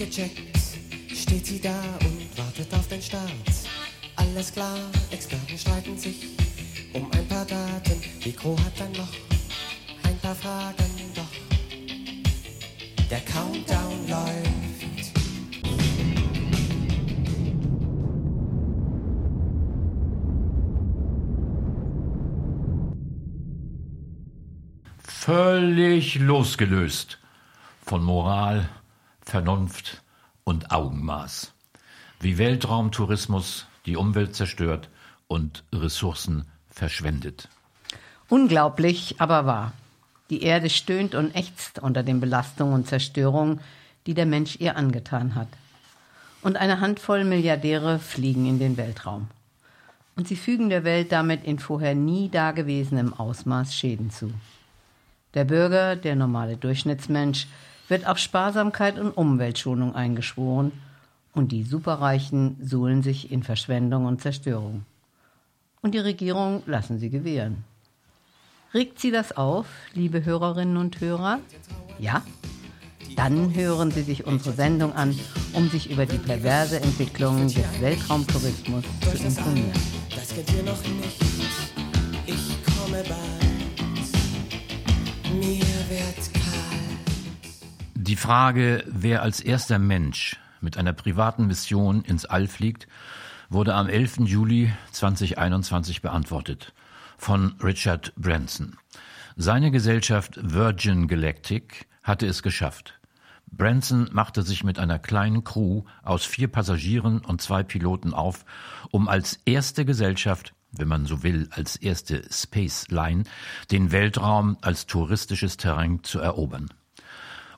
gecheckt, steht sie da und wartet auf den Start. Alles klar, Experten streiten sich um ein paar Daten. Crew hat dann noch ein paar Fragen, doch der Countdown läuft. Völlig losgelöst von Moral, Vernunft und Augenmaß. Wie Weltraumtourismus die Umwelt zerstört und Ressourcen verschwendet. Unglaublich, aber wahr. Die Erde stöhnt und ächzt unter den Belastungen und Zerstörungen, die der Mensch ihr angetan hat. Und eine Handvoll Milliardäre fliegen in den Weltraum. Und sie fügen der Welt damit in vorher nie dagewesenem Ausmaß Schäden zu. Der Bürger, der normale Durchschnittsmensch, wird auf Sparsamkeit und Umweltschonung eingeschworen und die Superreichen suhlen sich in Verschwendung und Zerstörung. Und die Regierung lassen sie gewähren. Regt Sie das auf, liebe Hörerinnen und Hörer? Ja? Dann hören Sie sich unsere Sendung an, um sich über die perverse Entwicklung des Weltraumtourismus zu informieren. Das kennt ihr noch nicht. Ich komme bald. Mir wird. Die Frage, wer als erster Mensch mit einer privaten Mission ins All fliegt, wurde am 11. Juli 2021 beantwortet von Richard Branson. Seine Gesellschaft Virgin Galactic hatte es geschafft. Branson machte sich mit einer kleinen Crew aus vier Passagieren und zwei Piloten auf, um als erste Gesellschaft, wenn man so will, als erste Space Line, den Weltraum als touristisches Terrain zu erobern.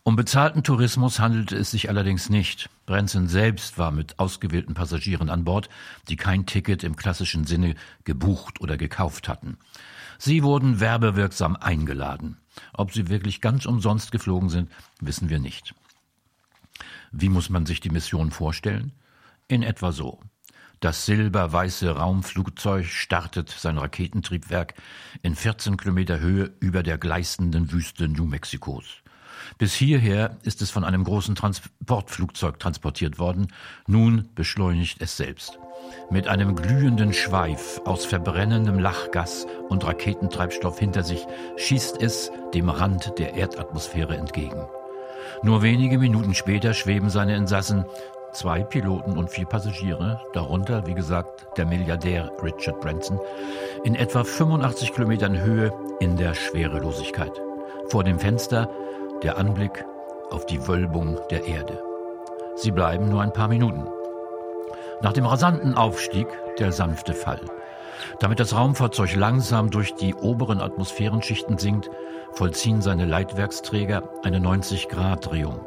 Um bezahlten Tourismus handelte es sich allerdings nicht. Branson selbst war mit ausgewählten Passagieren an Bord, die kein Ticket im klassischen Sinne gebucht oder gekauft hatten. Sie wurden werbewirksam eingeladen. Ob sie wirklich ganz umsonst geflogen sind, wissen wir nicht. Wie muss man sich die Mission vorstellen? In etwa so. Das silberweiße Raumflugzeug startet sein Raketentriebwerk in 14 Kilometer Höhe über der gleißenden Wüste New Mexikos. Bis hierher ist es von einem großen Transportflugzeug transportiert worden. Nun beschleunigt es selbst. Mit einem glühenden Schweif aus verbrennendem Lachgas und Raketentreibstoff hinter sich schießt es dem Rand der Erdatmosphäre entgegen. Nur wenige Minuten später schweben seine Insassen, zwei Piloten und vier Passagiere, darunter, wie gesagt, der Milliardär Richard Branson, in etwa 85 Kilometern Höhe in der Schwerelosigkeit. Vor dem Fenster der Anblick auf die Wölbung der Erde. Sie bleiben nur ein paar Minuten. Nach dem rasanten Aufstieg der sanfte Fall. Damit das Raumfahrzeug langsam durch die oberen Atmosphärenschichten sinkt, vollziehen seine Leitwerksträger eine 90-Grad-Drehung.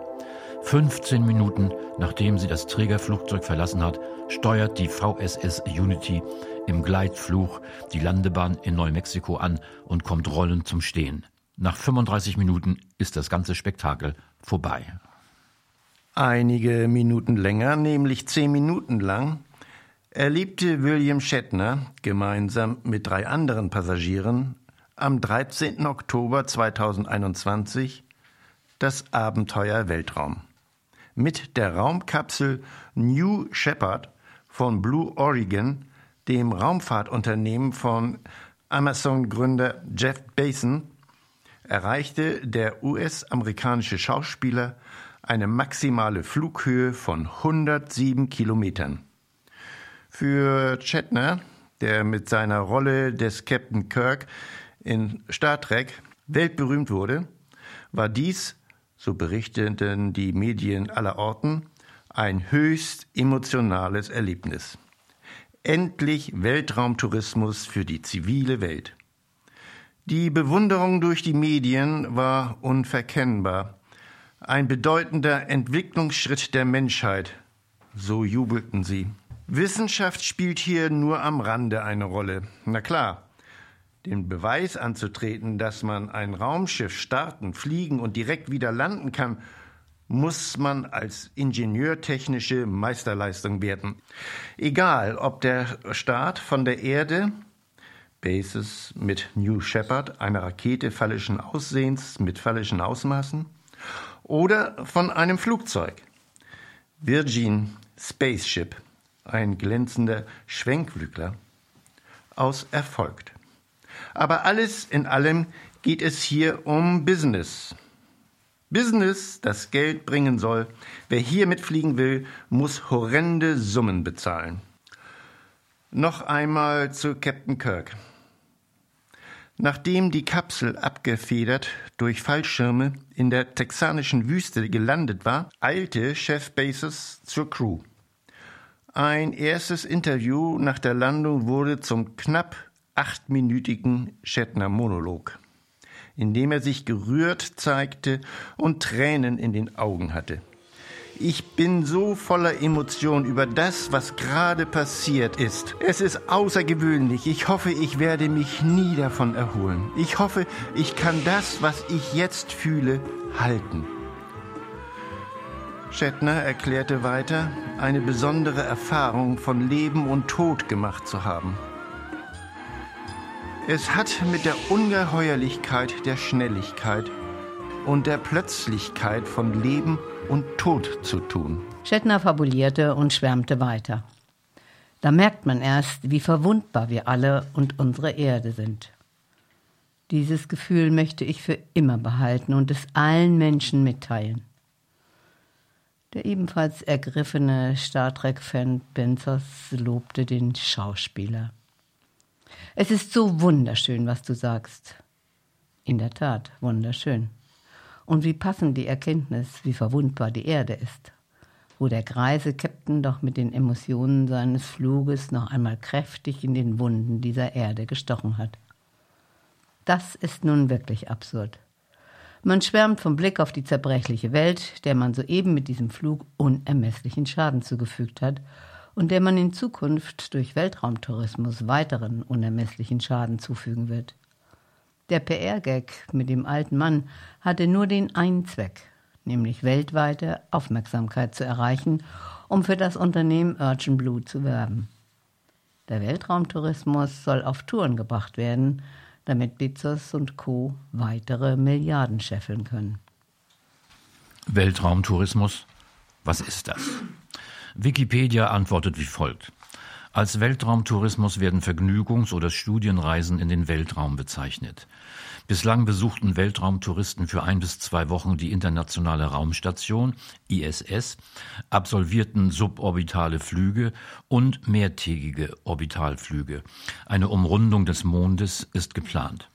15 Minuten nachdem sie das Trägerflugzeug verlassen hat, steuert die VSS Unity im Gleitflug die Landebahn in Neumexiko an und kommt rollend zum Stehen. Nach 35 Minuten ist das ganze Spektakel vorbei. Einige Minuten länger, nämlich zehn Minuten lang, erlebte William Shatner gemeinsam mit drei anderen Passagieren am 13. Oktober 2021 das Abenteuer Weltraum. Mit der Raumkapsel New Shepard von Blue Oregon, dem Raumfahrtunternehmen von Amazon-Gründer Jeff Bezos, erreichte der US-amerikanische Schauspieler eine maximale Flughöhe von 107 Kilometern. Für Chetner, der mit seiner Rolle des Captain Kirk in Star Trek weltberühmt wurde, war dies, so berichteten die Medien aller Orten, ein höchst emotionales Erlebnis. Endlich Weltraumtourismus für die zivile Welt. Die Bewunderung durch die Medien war unverkennbar. Ein bedeutender Entwicklungsschritt der Menschheit, so jubelten sie. Wissenschaft spielt hier nur am Rande eine Rolle. Na klar, den Beweis anzutreten, dass man ein Raumschiff starten, fliegen und direkt wieder landen kann, muss man als ingenieurtechnische Meisterleistung werten. Egal, ob der Start von der Erde Bases mit New Shepard, einer Rakete phallischen Aussehens mit phallischen Ausmaßen, oder von einem Flugzeug. Virgin Spaceship, ein glänzender Schwenkflügler, aus erfolgt. Aber alles in allem geht es hier um Business. Business, das Geld bringen soll. Wer hier mitfliegen will, muss horrende Summen bezahlen. Noch einmal zu Captain Kirk. Nachdem die Kapsel abgefedert durch Fallschirme in der texanischen Wüste gelandet war, eilte Chef Bezos zur Crew. Ein erstes Interview nach der Landung wurde zum knapp achtminütigen Shatner-Monolog, in dem er sich gerührt zeigte und Tränen in den Augen hatte. Ich bin so voller Emotion über das, was gerade passiert ist. Es ist außergewöhnlich. Ich hoffe, ich werde mich nie davon erholen. Ich hoffe, ich kann das, was ich jetzt fühle, halten. Shatner erklärte weiter, eine besondere Erfahrung von Leben und Tod gemacht zu haben. Es hat mit der Ungeheuerlichkeit der Schnelligkeit und der Plötzlichkeit von Leben und Tod zu tun. Shatner fabulierte und schwärmte weiter. Da merkt man erst, wie verwundbar wir alle und unsere Erde sind. Dieses Gefühl möchte ich für immer behalten und es allen Menschen mitteilen. Der ebenfalls ergriffene Star Trek-Fan Benzos lobte den Schauspieler. Es ist so wunderschön, was du sagst. In der Tat, wunderschön. Und wie passend die Erkenntnis, wie verwundbar die Erde ist, wo der greise Captain doch mit den Emotionen seines Fluges noch einmal kräftig in den Wunden dieser Erde gestochen hat. Das ist nun wirklich absurd. Man schwärmt vom Blick auf die zerbrechliche Welt, der man soeben mit diesem Flug unermesslichen Schaden zugefügt hat und der man in Zukunft durch Weltraumtourismus weiteren unermesslichen Schaden zufügen wird. Der PR-Gag mit dem alten Mann hatte nur den einen Zweck, nämlich weltweite Aufmerksamkeit zu erreichen, um für das Unternehmen Urgent Blue zu werben. Der Weltraumtourismus soll auf Touren gebracht werden, damit Bezos und Co. weitere Milliarden scheffeln können. Weltraumtourismus? Was ist das? Wikipedia antwortet wie folgt. Als Weltraumtourismus werden Vergnügungs- oder Studienreisen in den Weltraum bezeichnet. Bislang besuchten Weltraumtouristen für ein bis zwei Wochen die internationale Raumstation ISS, absolvierten suborbitale Flüge und mehrtägige Orbitalflüge. Eine Umrundung des Mondes ist geplant.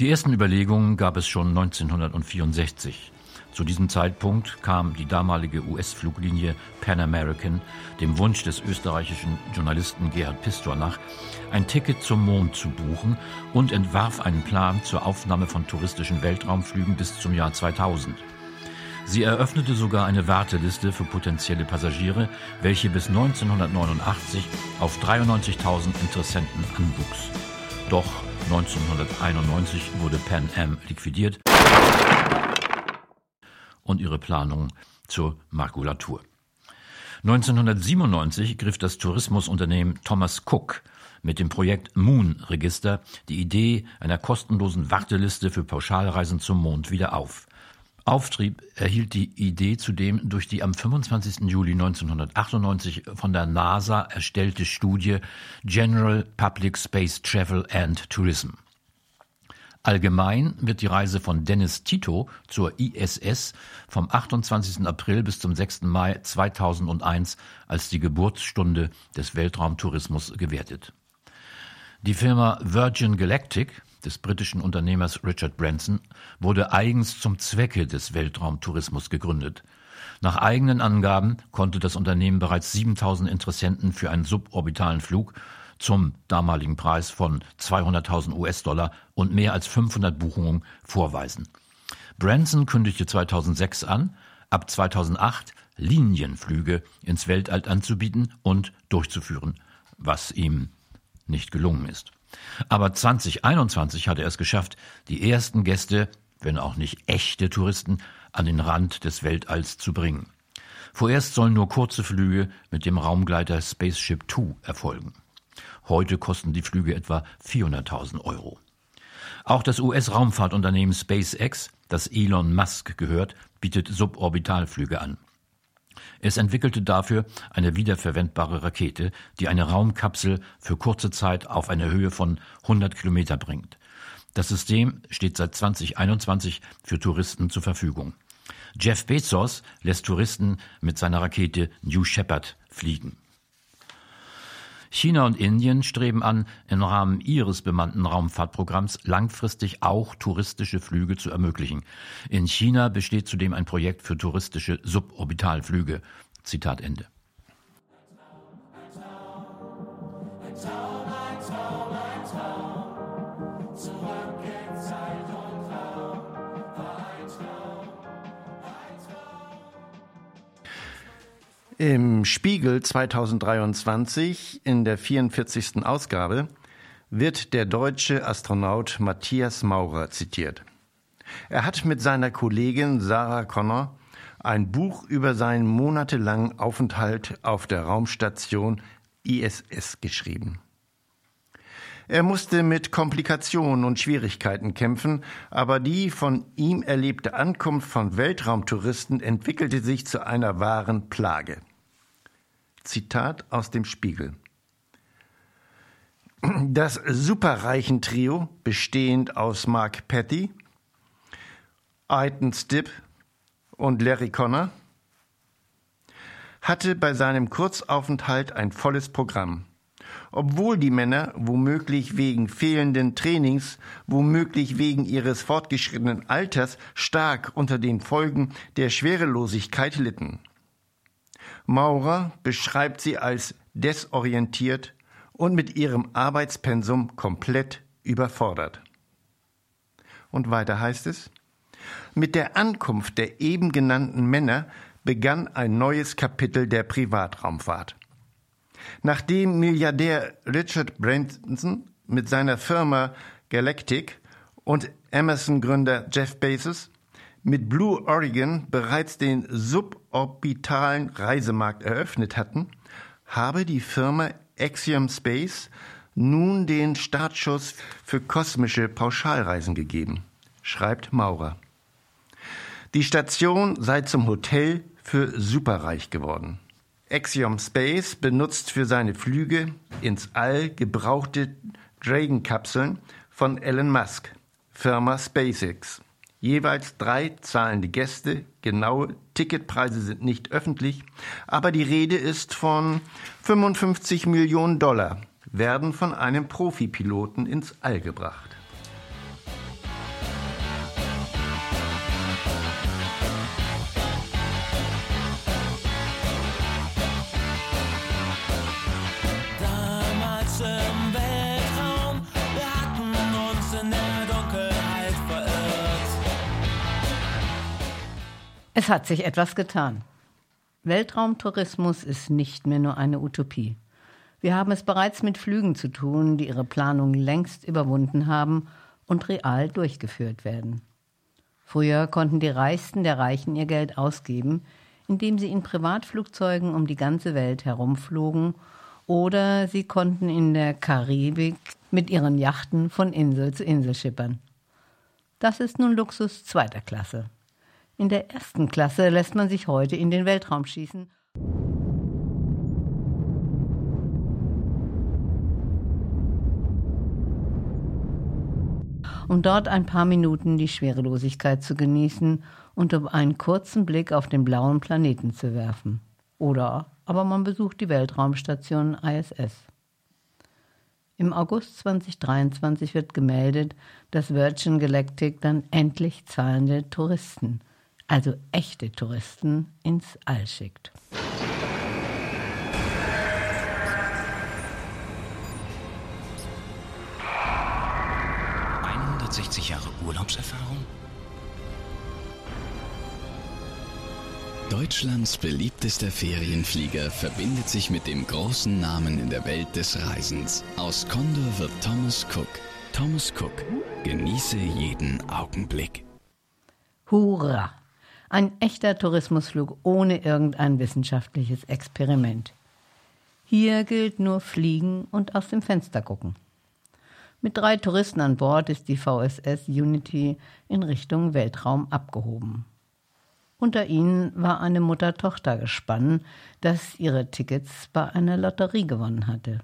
Die ersten Überlegungen gab es schon 1964. Zu diesem Zeitpunkt kam die damalige US-Fluglinie Pan American dem Wunsch des österreichischen Journalisten Gerhard Pistor nach, ein Ticket zum Mond zu buchen und entwarf einen Plan zur Aufnahme von touristischen Weltraumflügen bis zum Jahr 2000. Sie eröffnete sogar eine Warteliste für potenzielle Passagiere, welche bis 1989 auf 93.000 Interessenten anwuchs. Doch 1991 wurde Pan Am liquidiert und ihre Planungen zur Makulatur. 1997 griff das Tourismusunternehmen Thomas Cook mit dem Projekt Moon Register die Idee einer kostenlosen Warteliste für Pauschalreisen zum Mond wieder auf. Auftrieb erhielt die Idee zudem durch die am 25. Juli 1998 von der NASA erstellte Studie General Public Space Travel and Tourism. Allgemein wird die Reise von Dennis Tito zur ISS vom 28. April bis zum 6. Mai 2001 als die Geburtsstunde des Weltraumtourismus gewertet. Die Firma Virgin Galactic des britischen Unternehmers Richard Branson wurde eigens zum Zwecke des Weltraumtourismus gegründet. Nach eigenen Angaben konnte das Unternehmen bereits 7000 Interessenten für einen suborbitalen Flug zum damaligen Preis von 200.000 US-Dollar und mehr als 500 Buchungen vorweisen. Branson kündigte 2006 an, ab 2008 Linienflüge ins Weltall anzubieten und durchzuführen, was ihm nicht gelungen ist. Aber 2021 hat er es geschafft, die ersten Gäste, wenn auch nicht echte Touristen, an den Rand des Weltalls zu bringen. Vorerst sollen nur kurze Flüge mit dem Raumgleiter Spaceship Two erfolgen. Heute kosten die Flüge etwa 400.000 Euro. Auch das US-Raumfahrtunternehmen SpaceX, das Elon Musk gehört, bietet Suborbitalflüge an. Es entwickelte dafür eine wiederverwendbare Rakete, die eine Raumkapsel für kurze Zeit auf eine Höhe von 100 Kilometer bringt. Das System steht seit 2021 für Touristen zur Verfügung. Jeff Bezos lässt Touristen mit seiner Rakete New Shepard fliegen. China und Indien streben an, im Rahmen ihres bemannten Raumfahrtprogramms langfristig auch touristische Flüge zu ermöglichen. In China besteht zudem ein Projekt für touristische Suborbitalflüge. Zitat Ende. Im Spiegel 2023 in der 44. Ausgabe wird der deutsche Astronaut Matthias Maurer zitiert. Er hat mit seiner Kollegin Sarah Connor ein Buch über seinen monatelangen Aufenthalt auf der Raumstation ISS geschrieben. Er musste mit Komplikationen und Schwierigkeiten kämpfen, aber die von ihm erlebte Ankunft von Weltraumtouristen entwickelte sich zu einer wahren Plage. Zitat aus dem Spiegel. Das Superreichen-Trio, bestehend aus Mark Petty, Aiton Stipp und Larry Connor, hatte bei seinem Kurzaufenthalt ein volles Programm. Obwohl die Männer womöglich wegen fehlenden Trainings, womöglich wegen ihres fortgeschrittenen Alters stark unter den Folgen der Schwerelosigkeit litten. Maurer beschreibt sie als desorientiert und mit ihrem Arbeitspensum komplett überfordert. Und weiter heißt es, mit der Ankunft der eben genannten Männer begann ein neues Kapitel der Privatraumfahrt. Nachdem Milliardär Richard Branson mit seiner Firma Galactic und Amazon-Gründer Jeff Bezos mit Blue Oregon bereits den suborbitalen Reisemarkt eröffnet hatten, habe die Firma Axiom Space nun den Startschuss für kosmische Pauschalreisen gegeben, schreibt Maurer. Die Station sei zum Hotel für Superreich geworden. Axiom Space benutzt für seine Flüge ins All gebrauchte Dragon-Kapseln von Elon Musk, Firma SpaceX. Jeweils drei zahlende Gäste. Genaue Ticketpreise sind nicht öffentlich, aber die Rede ist von 55 Millionen Dollar, werden von einem Profipiloten ins All gebracht. Es hat sich etwas getan. Weltraumtourismus ist nicht mehr nur eine Utopie. Wir haben es bereits mit Flügen zu tun, die ihre Planung längst überwunden haben und real durchgeführt werden. Früher konnten die Reichsten der Reichen ihr Geld ausgeben, indem sie in Privatflugzeugen um die ganze Welt herumflogen oder sie konnten in der Karibik mit ihren Yachten von Insel zu Insel schippern. Das ist nun Luxus zweiter Klasse. In der ersten Klasse lässt man sich heute in den Weltraum schießen. um dort ein paar Minuten die Schwerelosigkeit zu genießen und um einen kurzen Blick auf den blauen Planeten zu werfen. Oder aber man besucht die Weltraumstation ISS. Im August 2023 wird gemeldet, dass Virgin Galactic dann endlich zahlende Touristen also echte Touristen, ins All schickt. Jahre Urlaubserfahrung? Deutschlands beliebtester Ferienflieger verbindet sich mit dem großen Namen in der Welt des Reisens. Aus Condor wird Thomas Cook. Thomas Cook. Genieße jeden Augenblick. Hurra! Ein echter Tourismusflug ohne irgendein wissenschaftliches Experiment. Hier gilt nur fliegen und aus dem Fenster gucken. Mit drei Touristen an Bord ist die VSS Unity in Richtung Weltraum abgehoben. Unter ihnen war eine Mutter-Tochter-Gespann, das ihre Tickets bei einer Lotterie gewonnen hatte.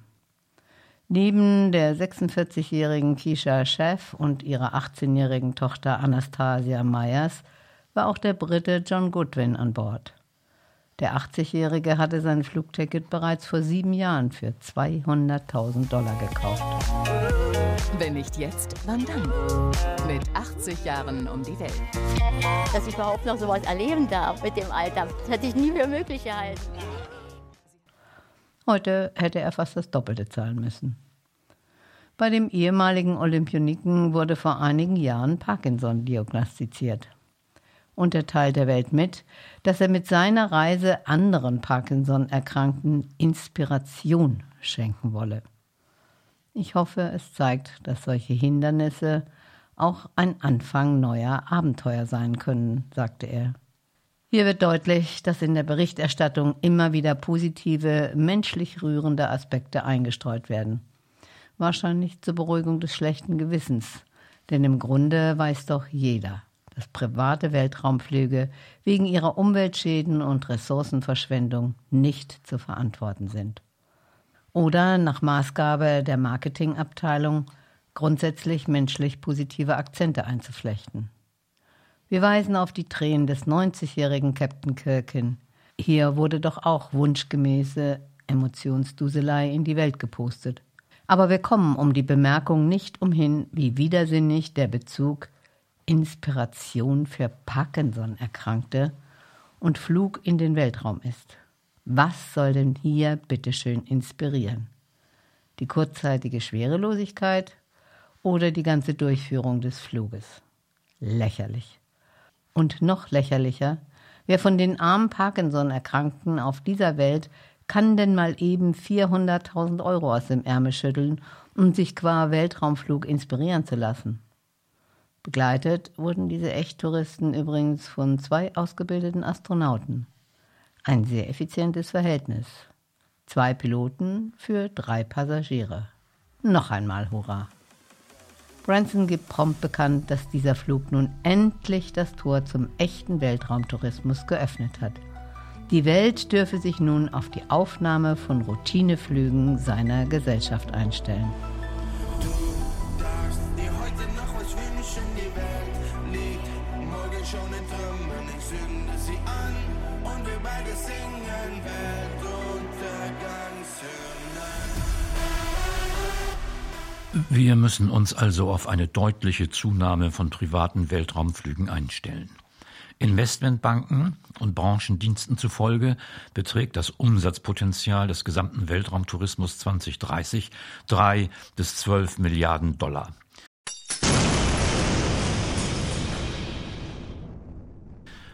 Neben der 46-jährigen Keisha Chef und ihrer 18-jährigen Tochter Anastasia Myers war auch der Brite John Goodwin an Bord. Der 80-Jährige hatte sein Flugticket bereits vor sieben Jahren für 200.000 Dollar gekauft. Wenn nicht jetzt, wann dann? Mit 80 Jahren um die Welt. Dass ich überhaupt noch sowas erleben darf mit dem Alter, das hätte ich nie für möglich gehalten. Heute hätte er fast das Doppelte zahlen müssen. Bei dem ehemaligen Olympioniken wurde vor einigen Jahren Parkinson diagnostiziert. Und er teilt der Welt mit, dass er mit seiner Reise anderen Parkinson-Erkrankten Inspiration schenken wolle. Ich hoffe, es zeigt, dass solche Hindernisse auch ein Anfang neuer Abenteuer sein können, sagte er. Hier wird deutlich, dass in der Berichterstattung immer wieder positive, menschlich rührende Aspekte eingestreut werden. Wahrscheinlich zur Beruhigung des schlechten Gewissens, denn im Grunde weiß doch jeder, dass private Weltraumflüge wegen ihrer Umweltschäden und Ressourcenverschwendung nicht zu verantworten sind. Oder nach Maßgabe der Marketingabteilung grundsätzlich menschlich positive Akzente einzuflechten. Wir weisen auf die Tränen des 90-jährigen Captain Kirk hin. Hier wurde doch auch wunschgemäße Emotionsduselei in die Welt gepostet. Aber wir kommen um die Bemerkung nicht umhin, wie widersinnig der Bezug Inspiration für Parkinson-Erkrankte und Flug in den Weltraum ist. Was soll denn hier bitteschön inspirieren? Die kurzzeitige Schwerelosigkeit oder die ganze Durchführung des Fluges? Lächerlich. Und noch lächerlicher, wer von den armen Parkinson-Erkrankten auf dieser Welt kann denn mal eben 400.000 Euro aus dem Ärmel schütteln, um sich qua Weltraumflug inspirieren zu lassen? Begleitet wurden diese Echttouristen übrigens von zwei ausgebildeten Astronauten. Ein sehr effizientes Verhältnis. Zwei Piloten für drei Passagiere. Noch einmal Hurra! Branson gibt prompt bekannt, dass dieser Flug nun endlich das Tor zum echten Weltraumtourismus geöffnet hat. Die Welt dürfe sich nun auf die Aufnahme von Routineflügen seiner Gesellschaft einstellen. Wir müssen uns also auf eine deutliche Zunahme von privaten Weltraumflügen einstellen. Investmentbanken und Branchendiensten zufolge beträgt das Umsatzpotenzial des gesamten Weltraumtourismus 2030 drei bis zwölf Milliarden Dollar.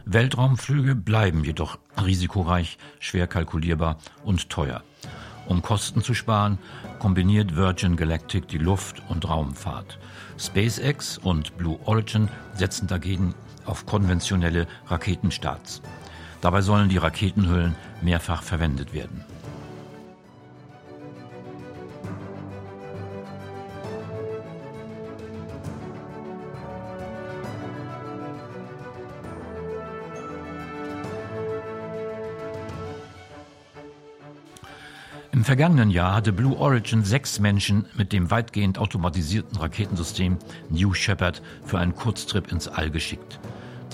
Weltraumflüge bleiben jedoch risikoreich, schwer kalkulierbar und teuer. Um Kosten zu sparen, kombiniert Virgin Galactic die Luft- und Raumfahrt. SpaceX und Blue Origin setzen dagegen auf konventionelle Raketenstarts. Dabei sollen die Raketenhüllen mehrfach verwendet werden. Im vergangenen Jahr hatte Blue Origin sechs Menschen mit dem weitgehend automatisierten Raketensystem New Shepard für einen Kurztrip ins All geschickt.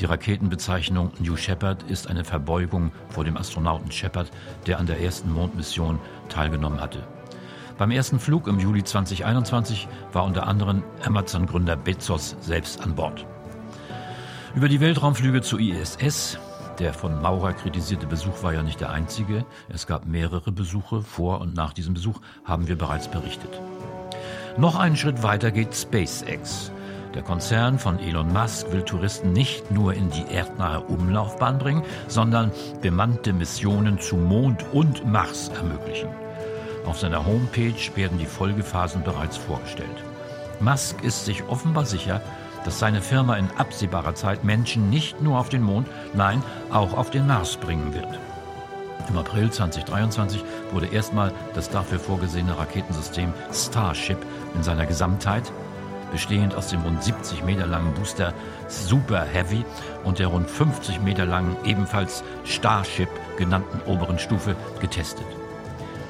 Die Raketenbezeichnung New Shepard ist eine Verbeugung vor dem Astronauten Shepard, der an der ersten Mondmission teilgenommen hatte. Beim ersten Flug im Juli 2021 war unter anderem Amazon-Gründer Bezos selbst an Bord. Über die Weltraumflüge zur ISS, der von Maurer kritisierte Besuch war ja nicht der einzige. Es gab mehrere Besuche. Vor und nach diesem Besuch haben wir bereits berichtet. Noch einen Schritt weiter geht SpaceX. Der Konzern von Elon Musk will Touristen nicht nur in die erdnahe Umlaufbahn bringen, sondern bemannte Missionen zu Mond und Mars ermöglichen. Auf seiner Homepage werden die Folgephasen bereits vorgestellt. Musk ist sich offenbar sicher, dass seine Firma in absehbarer Zeit Menschen nicht nur auf den Mond, nein, auch auf den Mars bringen wird. Im April 2023 wurde erstmal das dafür vorgesehene Raketensystem Starship in seiner Gesamtheit bestehend aus dem rund 70 Meter langen Booster Super Heavy und der rund 50 Meter langen, ebenfalls Starship genannten oberen Stufe, getestet.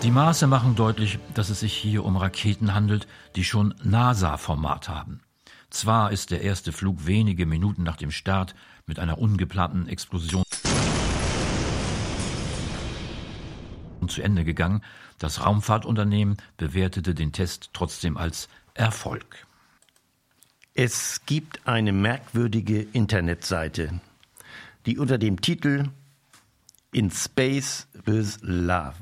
Die Maße machen deutlich, dass es sich hier um Raketen handelt, die schon NASA-Format haben. Zwar ist der erste Flug wenige Minuten nach dem Start mit einer ungeplanten Explosion zu Ende gegangen. Das Raumfahrtunternehmen bewertete den Test trotzdem als Erfolg. Es gibt eine merkwürdige Internetseite, die unter dem Titel In Space with Love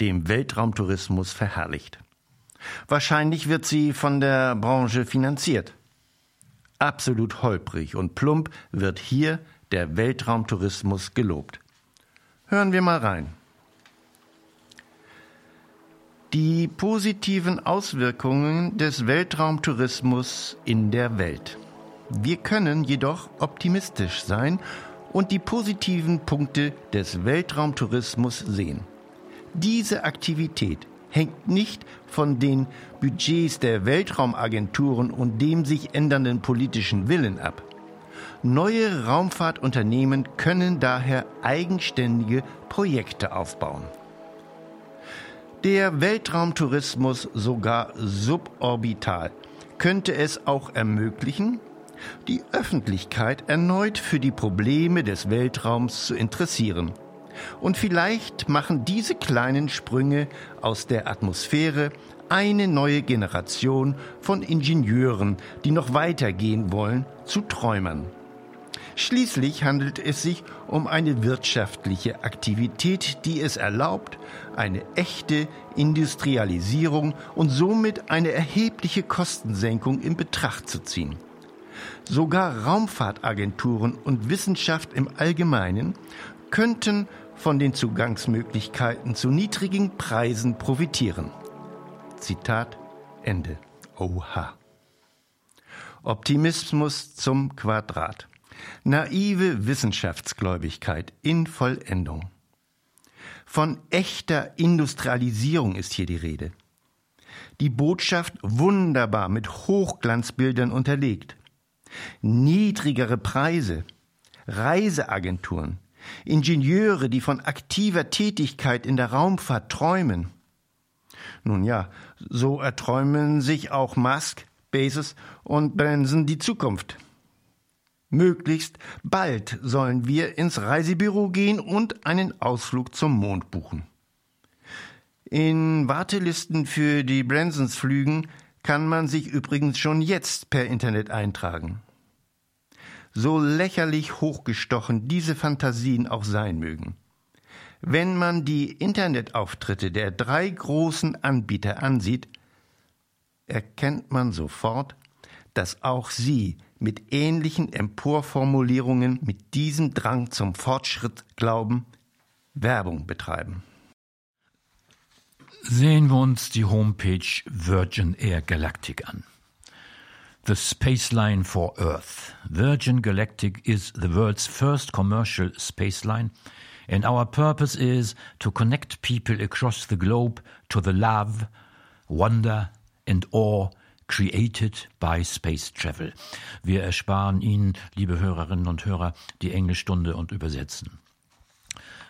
dem Weltraumtourismus verherrlicht. Wahrscheinlich wird sie von der Branche finanziert. Absolut holprig und plump wird hier der Weltraumtourismus gelobt. Hören wir mal rein. Die positiven Auswirkungen des Weltraumtourismus in der Welt. Wir können jedoch optimistisch sein und die positiven Punkte des Weltraumtourismus sehen. Diese Aktivität hängt nicht von den Budgets der Weltraumagenturen und dem sich ändernden politischen Willen ab. Neue Raumfahrtunternehmen können daher eigenständige Projekte aufbauen der Weltraumtourismus sogar suborbital könnte es auch ermöglichen, die Öffentlichkeit erneut für die Probleme des Weltraums zu interessieren. Und vielleicht machen diese kleinen Sprünge aus der Atmosphäre eine neue Generation von Ingenieuren, die noch weitergehen wollen, zu Träumern. Schließlich handelt es sich um eine wirtschaftliche Aktivität, die es erlaubt, eine echte Industrialisierung und somit eine erhebliche Kostensenkung in Betracht zu ziehen. Sogar Raumfahrtagenturen und Wissenschaft im Allgemeinen könnten von den Zugangsmöglichkeiten zu niedrigen Preisen profitieren. Zitat Ende. Oha. Optimismus zum Quadrat. Naive Wissenschaftsgläubigkeit in Vollendung. Von echter Industrialisierung ist hier die Rede. Die Botschaft wunderbar mit Hochglanzbildern unterlegt. Niedrigere Preise, Reiseagenturen, Ingenieure, die von aktiver Tätigkeit in der Raumfahrt träumen. Nun ja, so erträumen sich auch Musk, Bezos und Branson die Zukunft. Möglichst bald sollen wir ins Reisebüro gehen und einen Ausflug zum Mond buchen. In Wartelisten für die Bransons Flügen kann man sich übrigens schon jetzt per Internet eintragen. So lächerlich hochgestochen diese Fantasien auch sein mögen. Wenn man die Internetauftritte der drei großen Anbieter ansieht, erkennt man sofort, dass auch sie mit ähnlichen Emporformulierungen mit diesem Drang zum Fortschritt glauben, Werbung betreiben. Sehen wir uns die Homepage Virgin Air Galactic an. The Space Line for Earth. Virgin Galactic is the world's first commercial space line, and our purpose is to connect people across the globe to the love, wonder, and awe Created by Space Travel. Wir ersparen Ihnen, liebe Hörerinnen und Hörer, die Englischstunde und übersetzen.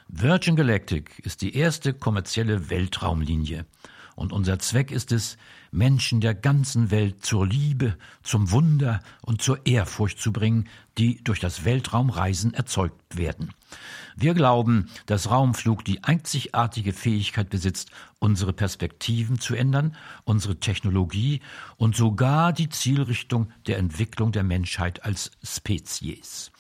Virgin Galactic ist die erste kommerzielle Weltraumlinie und unser Zweck ist es, Menschen der ganzen Welt zur Liebe, zum Wunder und zur Ehrfurcht zu bringen, die durch das Weltraumreisen erzeugt werden. Wir glauben, dass Raumflug die einzigartige Fähigkeit besitzt, unsere Perspektiven zu ändern, unsere Technologie und sogar die Zielrichtung der Entwicklung der Menschheit als Spezies.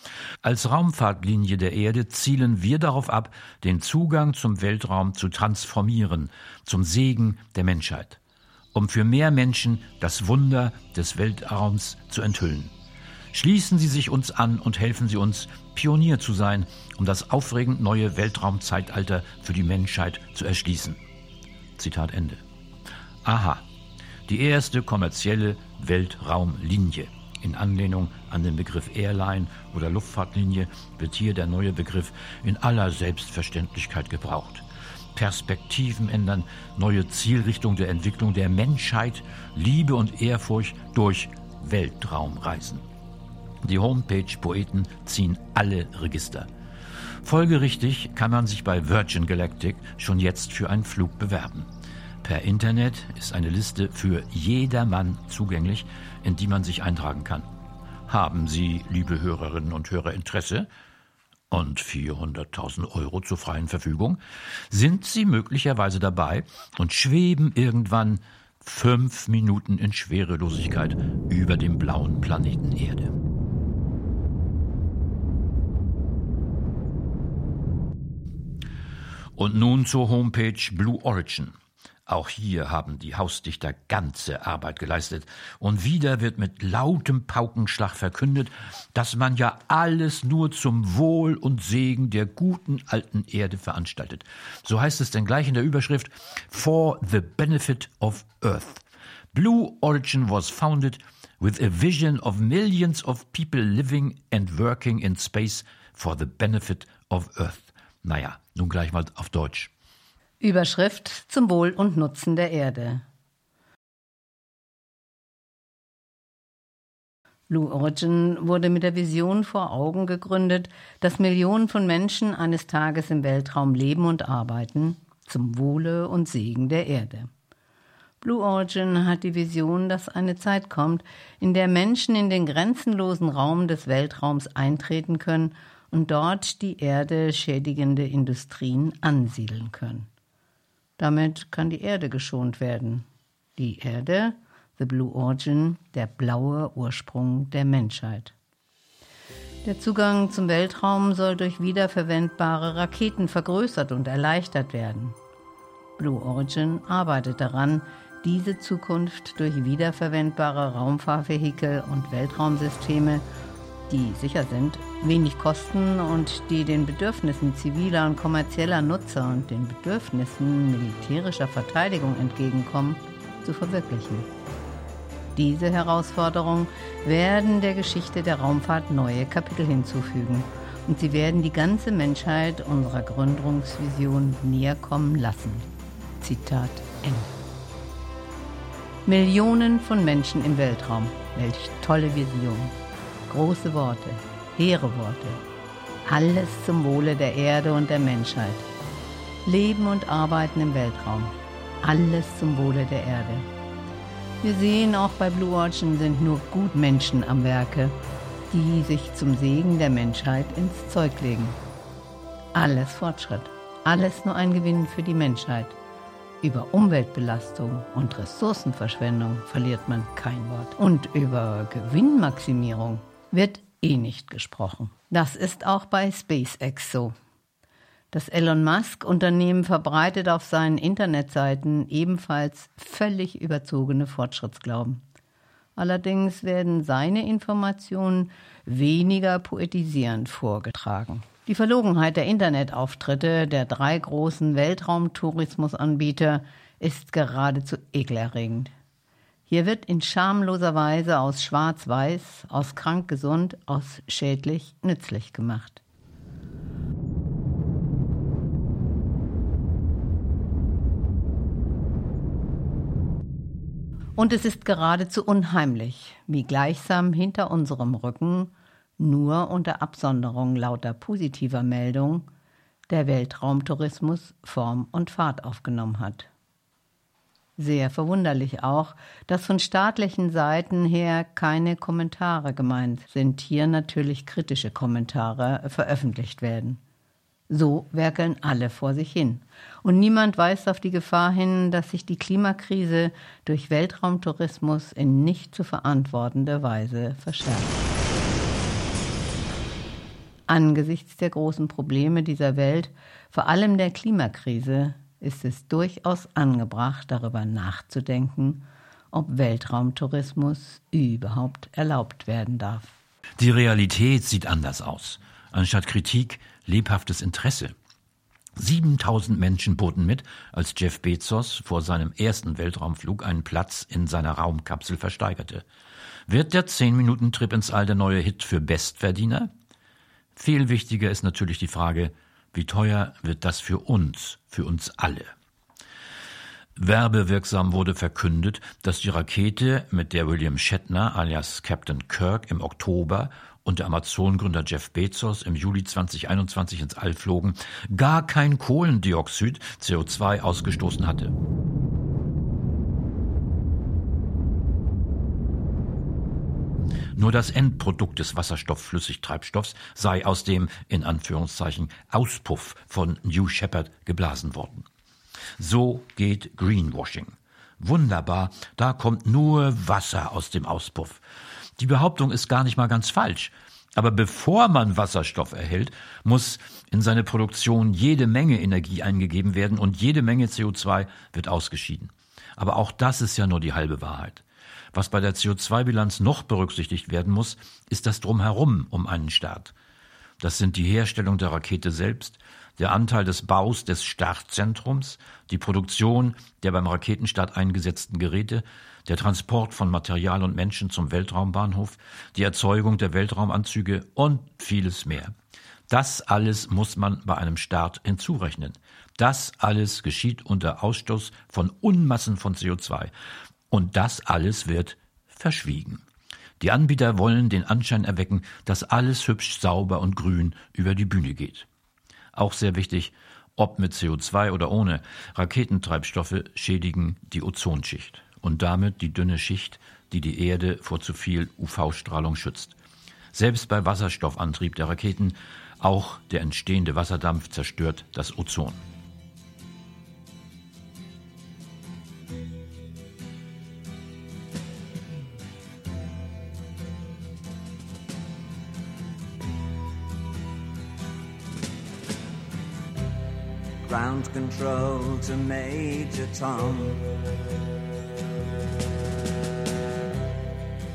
Als Raumfahrtlinie der Erde zielen wir darauf ab, den Zugang zum Weltraum zu transformieren, zum Segen der Menschheit, um für mehr Menschen das Wunder des Weltraums zu enthüllen. Schließen Sie sich uns an und helfen Sie uns, Pionier zu sein, um das aufregend neue Weltraumzeitalter für die Menschheit zu erschließen. Zitat Ende. Aha, die erste kommerzielle Weltraumlinie. In Anlehnung an den Begriff Airline oder Luftfahrtlinie wird hier der neue Begriff in aller Selbstverständlichkeit gebraucht. Perspektiven ändern, neue Zielrichtung der Entwicklung der Menschheit, Liebe und Ehrfurcht durch Weltraumreisen. Die Homepage-Poeten ziehen alle Register. Folgerichtig kann man sich bei Virgin Galactic schon jetzt für einen Flug bewerben. Per Internet ist eine Liste für jedermann zugänglich, in die man sich eintragen kann. Haben Sie, liebe Hörerinnen und Hörer, Interesse? Und 400.000 Euro zur freien Verfügung? Sind Sie möglicherweise dabei und schweben irgendwann fünf Minuten in Schwerelosigkeit über dem blauen Planeten Erde? Und nun zur Homepage Blue Origin. Auch hier haben die Hausdichter ganze Arbeit geleistet. Und wieder wird mit lautem Paukenschlag verkündet, dass man ja alles nur zum Wohl und Segen der guten alten Erde veranstaltet. So heißt es denn gleich in der Überschrift For the Benefit of Earth. Blue Origin was founded with a vision of millions of people living and working in space for the benefit of Earth. Naja, nun gleich mal auf Deutsch. Überschrift zum Wohl und Nutzen der Erde. Blue Origin wurde mit der Vision vor Augen gegründet, dass Millionen von Menschen eines Tages im Weltraum leben und arbeiten, zum Wohle und Segen der Erde. Blue Origin hat die Vision, dass eine Zeit kommt, in der Menschen in den grenzenlosen Raum des Weltraums eintreten können und dort die Erde schädigende Industrien ansiedeln können. Damit kann die Erde geschont werden. Die Erde, The Blue Origin, der blaue Ursprung der Menschheit. Der Zugang zum Weltraum soll durch wiederverwendbare Raketen vergrößert und erleichtert werden. Blue Origin arbeitet daran, diese Zukunft durch wiederverwendbare Raumfahrvehikel und Weltraumsysteme die sicher sind, wenig kosten und die den Bedürfnissen ziviler und kommerzieller Nutzer und den Bedürfnissen militärischer Verteidigung entgegenkommen, zu verwirklichen. Diese Herausforderungen werden der Geschichte der Raumfahrt neue Kapitel hinzufügen und sie werden die ganze Menschheit unserer Gründungsvision näher kommen lassen. Zitat Ende. Millionen von Menschen im Weltraum. Welch tolle Vision. Große Worte, hehre Worte. Alles zum Wohle der Erde und der Menschheit. Leben und Arbeiten im Weltraum. Alles zum Wohle der Erde. Wir sehen auch bei Blue Ocean sind nur Gutmenschen am Werke, die sich zum Segen der Menschheit ins Zeug legen. Alles Fortschritt, alles nur ein Gewinn für die Menschheit. Über Umweltbelastung und Ressourcenverschwendung verliert man kein Wort. Und über Gewinnmaximierung wird eh nicht gesprochen. Das ist auch bei SpaceX so. Das Elon Musk-Unternehmen verbreitet auf seinen Internetseiten ebenfalls völlig überzogene Fortschrittsglauben. Allerdings werden seine Informationen weniger poetisierend vorgetragen. Die Verlogenheit der Internetauftritte der drei großen Weltraumtourismusanbieter ist geradezu ekelerregend. Hier wird in schamloser Weise aus schwarz-weiß, aus krank-gesund, aus schädlich nützlich gemacht. Und es ist geradezu unheimlich, wie gleichsam hinter unserem Rücken, nur unter Absonderung lauter positiver Meldungen, der Weltraumtourismus Form und Fahrt aufgenommen hat. Sehr verwunderlich auch, dass von staatlichen Seiten her keine Kommentare gemeint sind, hier natürlich kritische Kommentare veröffentlicht werden. So werkeln alle vor sich hin. Und niemand weist auf die Gefahr hin, dass sich die Klimakrise durch Weltraumtourismus in nicht zu verantwortender Weise verschärft. Angesichts der großen Probleme dieser Welt, vor allem der Klimakrise, ist es durchaus angebracht, darüber nachzudenken, ob Weltraumtourismus überhaupt erlaubt werden darf. Die Realität sieht anders aus. Anstatt Kritik lebhaftes Interesse. 7000 Menschen boten mit, als Jeff Bezos vor seinem ersten Weltraumflug einen Platz in seiner Raumkapsel versteigerte. Wird der 10-Minuten-Trip ins All der neue Hit für Bestverdiener? Viel wichtiger ist natürlich die Frage, wie teuer wird das für uns, für uns alle? Werbewirksam wurde verkündet, dass die Rakete, mit der William Shatner alias Captain Kirk im Oktober und der Amazon-Gründer Jeff Bezos im Juli 2021 ins All flogen, gar kein Kohlendioxid CO2 ausgestoßen hatte. Nur das Endprodukt des Wasserstoffflüssigtreibstoffs sei aus dem, in Anführungszeichen, Auspuff von New Shepard geblasen worden. So geht Greenwashing. Wunderbar, da kommt nur Wasser aus dem Auspuff. Die Behauptung ist gar nicht mal ganz falsch. Aber bevor man Wasserstoff erhält, muss in seine Produktion jede Menge Energie eingegeben werden und jede Menge CO2 wird ausgeschieden. Aber auch das ist ja nur die halbe Wahrheit. Was bei der CO2-Bilanz noch berücksichtigt werden muss, ist das Drumherum um einen Start. Das sind die Herstellung der Rakete selbst, der Anteil des Baus des Startzentrums, die Produktion der beim Raketenstart eingesetzten Geräte, der Transport von Material und Menschen zum Weltraumbahnhof, die Erzeugung der Weltraumanzüge und vieles mehr. Das alles muss man bei einem Start hinzurechnen. Das alles geschieht unter Ausstoß von Unmassen von CO2. Und das alles wird verschwiegen. Die Anbieter wollen den Anschein erwecken, dass alles hübsch sauber und grün über die Bühne geht. Auch sehr wichtig, ob mit CO2 oder ohne, Raketentreibstoffe schädigen die Ozonschicht und damit die dünne Schicht, die die Erde vor zu viel UV-Strahlung schützt. Selbst bei Wasserstoffantrieb der Raketen, auch der entstehende Wasserdampf zerstört das Ozon. Ground control to Major Tom.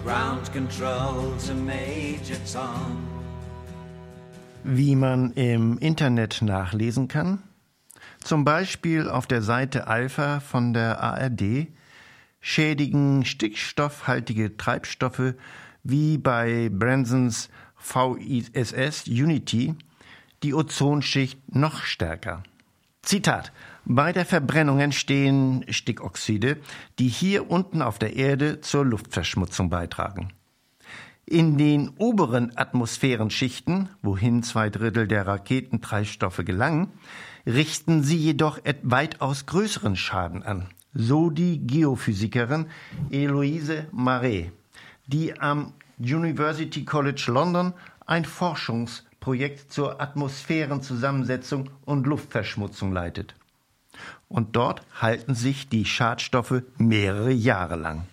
Ground control to Major Tom. Wie man im Internet nachlesen kann, zum Beispiel auf der Seite Alpha von der ARD, schädigen stickstoffhaltige Treibstoffe wie bei Bransons VISS Unity die Ozonschicht noch stärker. Zitat. Bei der Verbrennung entstehen Stickoxide, die hier unten auf der Erde zur Luftverschmutzung beitragen. In den oberen Atmosphärenschichten, wohin zwei Drittel der Raketentreibstoffe gelangen, richten sie jedoch weitaus größeren Schaden an. So die Geophysikerin Eloise Marais, die am University College London ein Forschungs- Projekt zur Atmosphärenzusammensetzung und Luftverschmutzung leitet. Und dort halten sich die Schadstoffe mehrere Jahre lang.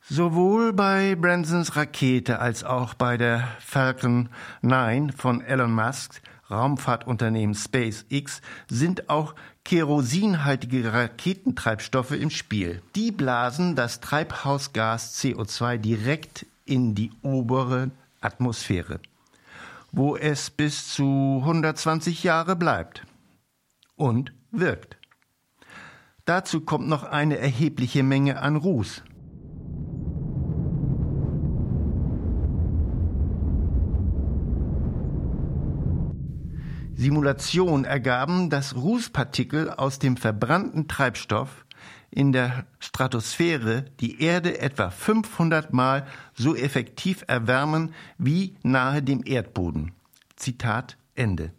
Sowohl bei Bransons Rakete als auch bei der Falcon 9 von Elon Musk Raumfahrtunternehmen SpaceX sind auch kerosinhaltige Raketentreibstoffe im Spiel. Die blasen das Treibhausgas CO2 direkt in die obere Atmosphäre, wo es bis zu 120 Jahre bleibt und wirkt. Dazu kommt noch eine erhebliche Menge an Ruß. Simulationen ergaben, dass Rußpartikel aus dem verbrannten Treibstoff in der Stratosphäre die Erde etwa 500 Mal so effektiv erwärmen wie nahe dem Erdboden. Zitat Ende.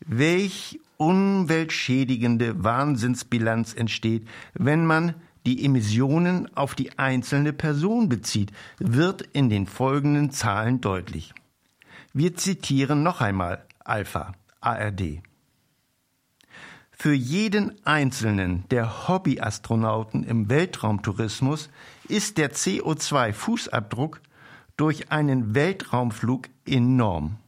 Welch umweltschädigende Wahnsinnsbilanz entsteht, wenn man die Emissionen auf die einzelne Person bezieht, wird in den folgenden Zahlen deutlich. Wir zitieren noch einmal Alpha, ARD. Für jeden einzelnen der Hobbyastronauten im Weltraumtourismus ist der CO2-Fußabdruck durch einen Weltraumflug enorm.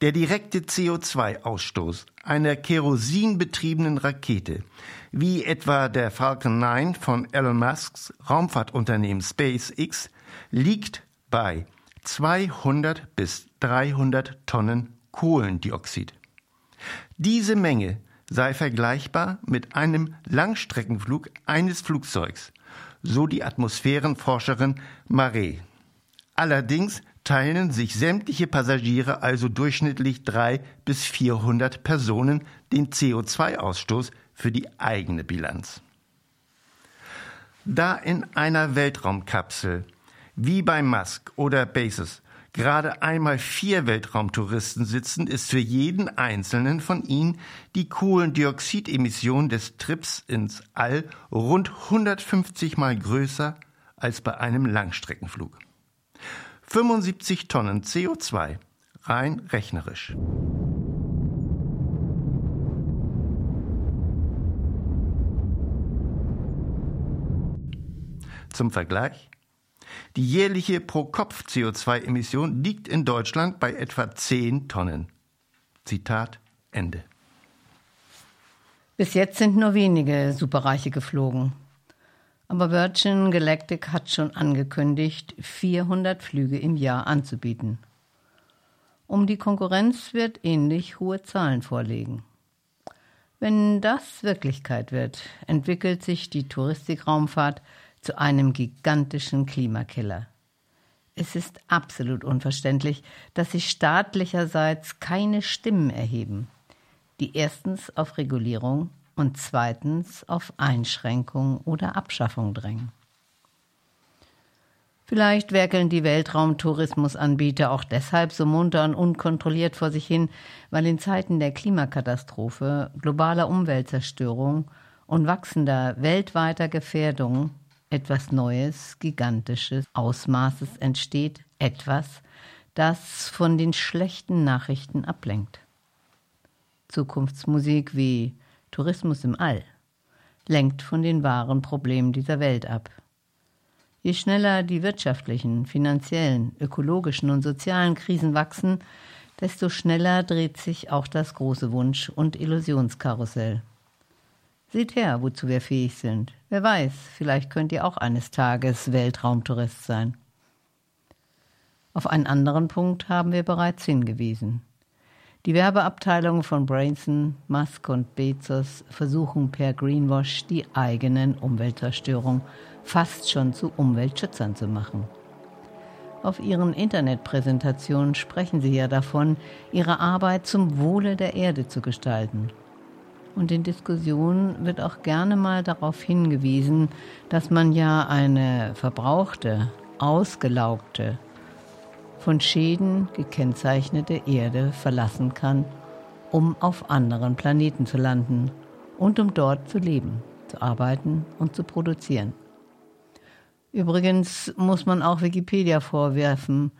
Der direkte CO2-Ausstoß einer kerosinbetriebenen Rakete, wie etwa der Falcon 9 von Elon Musks Raumfahrtunternehmen SpaceX, liegt bei 200 bis 300 Tonnen Kohlendioxid. Diese Menge sei vergleichbar mit einem Langstreckenflug eines Flugzeugs. so die Atmosphärenforscherin Marais. Allerdings teilen sich sämtliche Passagiere, also durchschnittlich drei bis 400 Personen, den CO2-Ausstoß für die eigene Bilanz. Da in einer Weltraumkapsel, wie bei Musk oder Bezos, gerade einmal vier Weltraumtouristen sitzen, ist für jeden einzelnen von ihnen die Kohlendioxidemission des Trips ins All rund 150 mal größer als bei einem Langstreckenflug. 75 Tonnen CO2, rein rechnerisch. Zum Vergleich. Die jährliche Pro-Kopf-CO2-Emission liegt in Deutschland bei etwa 10 Tonnen. Zitat Ende. Bis jetzt sind nur wenige Superreiche geflogen. Aber Virgin Galactic hat schon angekündigt, 400 Flüge im Jahr anzubieten. Um die Konkurrenz wird ähnlich hohe Zahlen vorlegen. Wenn das Wirklichkeit wird, entwickelt sich die Touristikraumfahrt zu einem gigantischen Klimakiller. Es ist absolut unverständlich, dass sich staatlicherseits keine Stimmen erheben, die erstens auf Regulierung und zweitens auf Einschränkung oder Abschaffung drängen. Vielleicht werkeln die Weltraumtourismusanbieter auch deshalb so munter und unkontrolliert vor sich hin, weil in Zeiten der Klimakatastrophe, globaler Umweltzerstörung und wachsender weltweiter Gefährdung etwas Neues, gigantisches Ausmaßes entsteht, etwas, das von den schlechten Nachrichten ablenkt. Zukunftsmusik wie Tourismus im All lenkt von den wahren Problemen dieser Welt ab. Je schneller die wirtschaftlichen, finanziellen, ökologischen und sozialen Krisen wachsen, desto schneller dreht sich auch das große Wunsch- und Illusionskarussell. Seht her, wozu wir fähig sind. Wer weiß, vielleicht könnt ihr auch eines Tages Weltraumtourist sein. Auf einen anderen Punkt haben wir bereits hingewiesen. Die Werbeabteilungen von Branson, Musk und Bezos versuchen per Greenwash die eigenen Umweltzerstörung fast schon zu Umweltschützern zu machen. Auf ihren Internetpräsentationen sprechen sie ja davon, ihre Arbeit zum Wohle der Erde zu gestalten und in Diskussionen wird auch gerne mal darauf hingewiesen, dass man ja eine verbrauchte, ausgelaugte, von Schäden gekennzeichnete Erde verlassen kann, um auf anderen Planeten zu landen und um dort zu leben, zu arbeiten und zu produzieren. Übrigens muss man auch Wikipedia vorwerfen,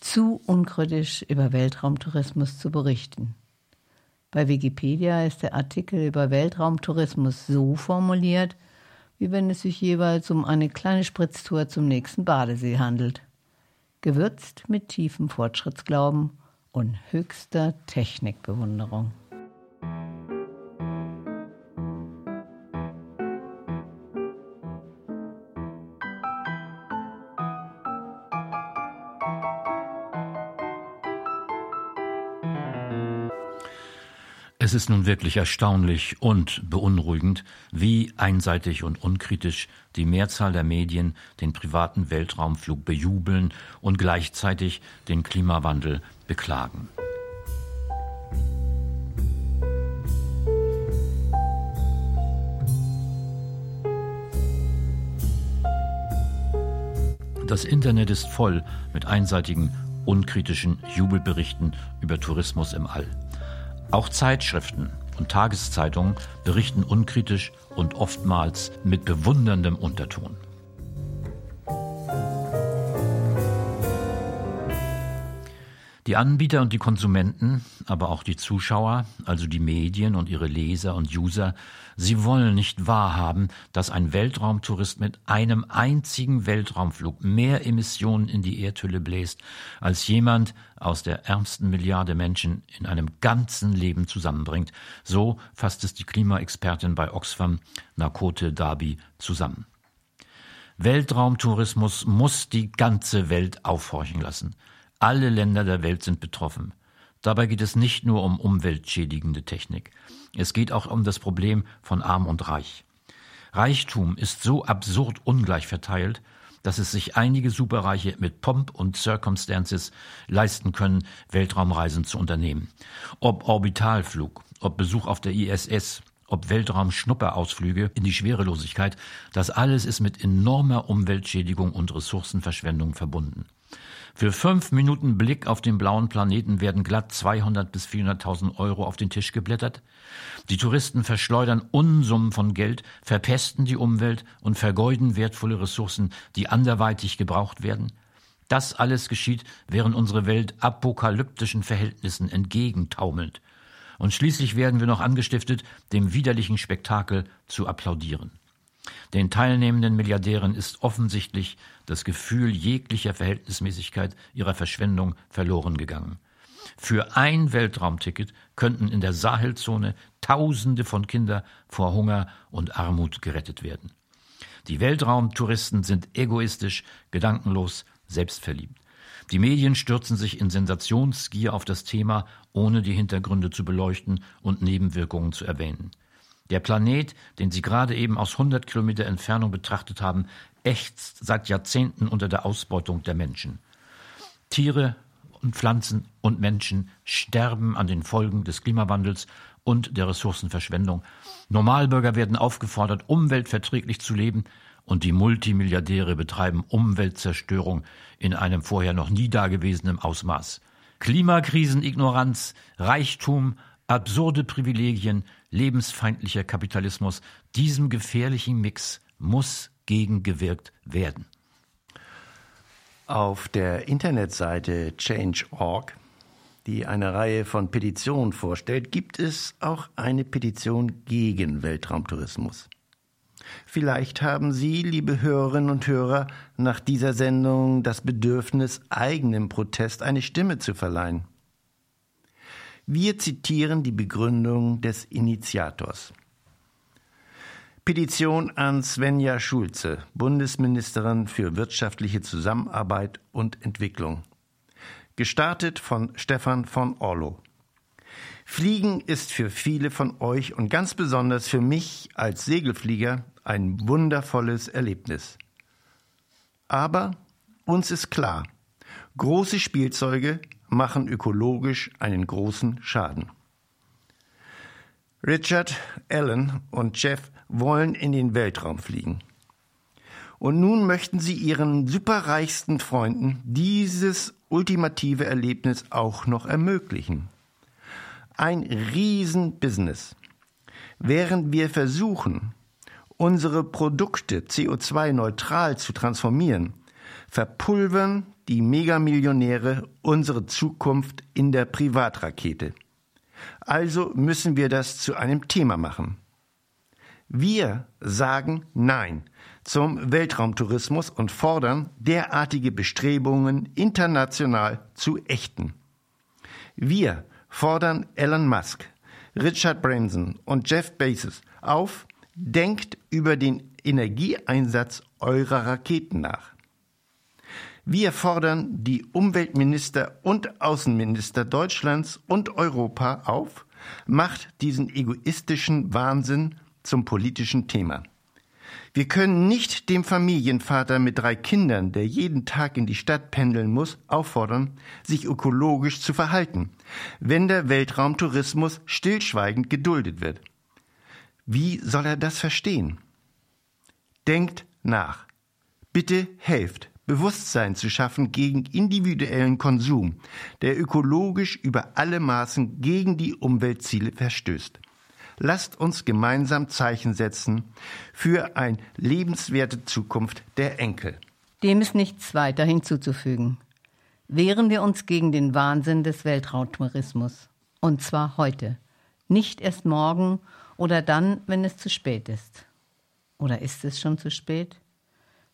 zu unkritisch über Weltraumtourismus zu berichten. Bei Wikipedia ist der Artikel über Weltraumtourismus so formuliert, wie wenn es sich jeweils um eine kleine Spritztour zum nächsten Badesee handelt. Gewürzt mit tiefem Fortschrittsglauben und höchster Technikbewunderung. Es ist nun wirklich erstaunlich und beunruhigend, wie einseitig und unkritisch die Mehrzahl der Medien den privaten Weltraumflug bejubeln und gleichzeitig den Klimawandel beklagen. Das Internet ist voll mit einseitigen, unkritischen Jubelberichten über Tourismus im All. Auch Zeitschriften und Tageszeitungen berichten unkritisch und oftmals mit bewunderndem Unterton. Die Anbieter und die Konsumenten, aber auch die Zuschauer, also die Medien und ihre Leser und User, sie wollen nicht wahrhaben, dass ein Weltraumtourist mit einem einzigen Weltraumflug mehr Emissionen in die Erdhülle bläst, als jemand aus der ärmsten Milliarde Menschen in einem ganzen Leben zusammenbringt. So fasst es die Klimaexpertin bei Oxfam, Nakote Darby, zusammen. Weltraumtourismus muss die ganze Welt aufhorchen lassen. Alle Länder der Welt sind betroffen. Dabei geht es nicht nur um umweltschädigende Technik. Es geht auch um das Problem von Arm und Reich. Reichtum ist so absurd ungleich verteilt, dass es sich einige Superreiche mit Pomp und Circumstances leisten können, Weltraumreisen zu unternehmen. Ob Orbitalflug, ob Besuch auf der ISS, ob Weltraumschnupperausflüge in die Schwerelosigkeit, das alles ist mit enormer Umweltschädigung und Ressourcenverschwendung verbunden. Für fünf Minuten Blick auf den blauen Planeten werden glatt 200 bis 400.000 Euro auf den Tisch geblättert. Die Touristen verschleudern Unsummen von Geld, verpesten die Umwelt und vergeuden wertvolle Ressourcen, die anderweitig gebraucht werden. Das alles geschieht, während unsere Welt apokalyptischen Verhältnissen entgegentaumelt. Und schließlich werden wir noch angestiftet, dem widerlichen Spektakel zu applaudieren. Den teilnehmenden Milliardären ist offensichtlich das Gefühl jeglicher Verhältnismäßigkeit ihrer Verschwendung verloren gegangen. Für ein Weltraumticket könnten in der Sahelzone Tausende von Kindern vor Hunger und Armut gerettet werden. Die Weltraumtouristen sind egoistisch, gedankenlos, selbstverliebt. Die Medien stürzen sich in Sensationsgier auf das Thema, ohne die Hintergründe zu beleuchten und Nebenwirkungen zu erwähnen. Der Planet, den Sie gerade eben aus 100 Kilometer Entfernung betrachtet haben, ächzt seit Jahrzehnten unter der Ausbeutung der Menschen. Tiere und Pflanzen und Menschen sterben an den Folgen des Klimawandels und der Ressourcenverschwendung. Normalbürger werden aufgefordert, umweltverträglich zu leben und die Multimilliardäre betreiben Umweltzerstörung in einem vorher noch nie dagewesenen Ausmaß. Klimakrisenignoranz, Reichtum, absurde Privilegien, lebensfeindlicher Kapitalismus, diesem gefährlichen Mix muss gegengewirkt werden. Auf der Internetseite Change.org, die eine Reihe von Petitionen vorstellt, gibt es auch eine Petition gegen Weltraumtourismus. Vielleicht haben Sie, liebe Hörerinnen und Hörer, nach dieser Sendung das Bedürfnis, eigenem Protest eine Stimme zu verleihen. Wir zitieren die Begründung des Initiators. Petition an Svenja Schulze, Bundesministerin für wirtschaftliche Zusammenarbeit und Entwicklung. Gestartet von Stefan von Orlo. Fliegen ist für viele von euch und ganz besonders für mich als Segelflieger ein wundervolles Erlebnis. Aber uns ist klar, große Spielzeuge machen ökologisch einen großen Schaden. Richard, Allen und Jeff wollen in den Weltraum fliegen. Und nun möchten sie ihren superreichsten Freunden dieses ultimative Erlebnis auch noch ermöglichen. Ein Riesenbusiness. Während wir versuchen, unsere Produkte CO2-neutral zu transformieren, verpulvern die Megamillionäre unsere Zukunft in der Privatrakete. Also müssen wir das zu einem Thema machen. Wir sagen Nein zum Weltraumtourismus und fordern derartige Bestrebungen international zu ächten. Wir fordern Elon Musk, Richard Branson und Jeff Bezos auf, Denkt über den Energieeinsatz eurer Raketen nach. Wir fordern die Umweltminister und Außenminister Deutschlands und Europa auf, macht diesen egoistischen Wahnsinn zum politischen Thema. Wir können nicht dem Familienvater mit drei Kindern, der jeden Tag in die Stadt pendeln muss, auffordern, sich ökologisch zu verhalten, wenn der Weltraumtourismus stillschweigend geduldet wird. Wie soll er das verstehen? Denkt nach. Bitte helft, Bewusstsein zu schaffen gegen individuellen Konsum, der ökologisch über alle Maßen gegen die Umweltziele verstößt. Lasst uns gemeinsam Zeichen setzen für eine lebenswerte Zukunft der Enkel. Dem ist nichts weiter hinzuzufügen. Wehren wir uns gegen den Wahnsinn des Weltraumtourismus. Und zwar heute. Nicht erst morgen oder dann, wenn es zu spät ist. Oder ist es schon zu spät?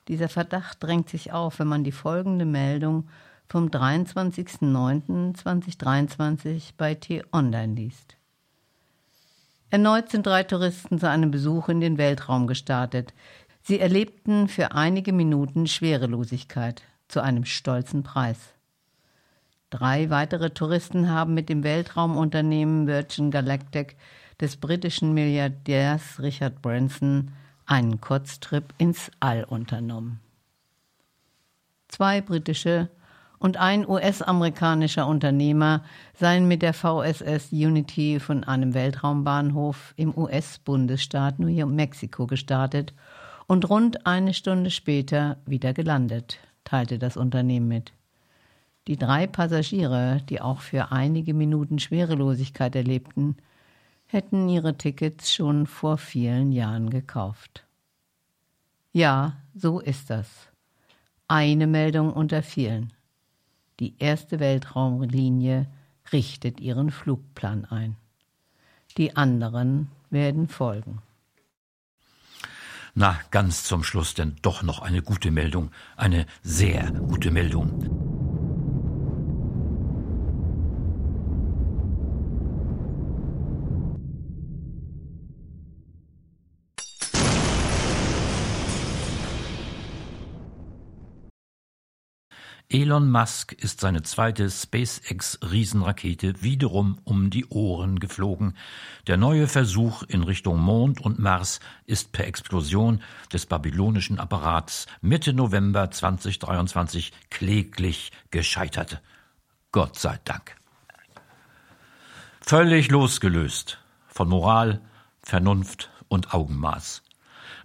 Dieser Verdacht drängt sich auf, wenn man die folgende Meldung vom 23.09.2023 bei T-Online liest. Erneut sind drei Touristen zu einem Besuch in den Weltraum gestartet. Sie erlebten für einige Minuten Schwerelosigkeit zu einem stolzen Preis. Drei weitere Touristen haben mit dem Weltraumunternehmen Virgin Galactic des britischen Milliardärs Richard Branson einen Kurztrip ins All unternommen. Zwei britische und ein US-amerikanischer Unternehmer seien mit der VSS Unity von einem Weltraumbahnhof im US-Bundesstaat New Mexico gestartet und rund eine Stunde später wieder gelandet, teilte das Unternehmen mit. Die drei Passagiere, die auch für einige Minuten Schwerelosigkeit erlebten, hätten ihre Tickets schon vor vielen Jahren gekauft. Ja, so ist das. Eine Meldung unter vielen. Die erste Weltraumlinie richtet ihren Flugplan ein. Die anderen werden folgen. Na, ganz zum Schluss denn doch noch eine gute Meldung, eine sehr gute Meldung. Elon Musk ist seine zweite SpaceX-Riesenrakete wiederum um die Ohren geflogen. Der neue Versuch in Richtung Mond und Mars ist per Explosion des babylonischen Apparats Mitte November 2023 kläglich gescheitert. Gott sei Dank. Völlig losgelöst von Moral, Vernunft und Augenmaß.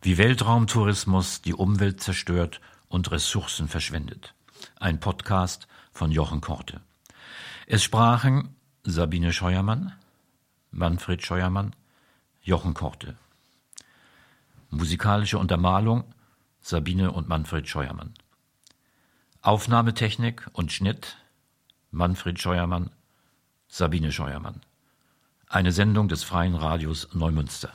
Wie Weltraumtourismus die Umwelt zerstört und Ressourcen verschwendet ein Podcast von Jochen Korte. Es sprachen Sabine Scheuermann, Manfred Scheuermann, Jochen Korte. Musikalische Untermalung Sabine und Manfred Scheuermann. Aufnahmetechnik und Schnitt Manfred Scheuermann, Sabine Scheuermann. Eine Sendung des Freien Radios Neumünster.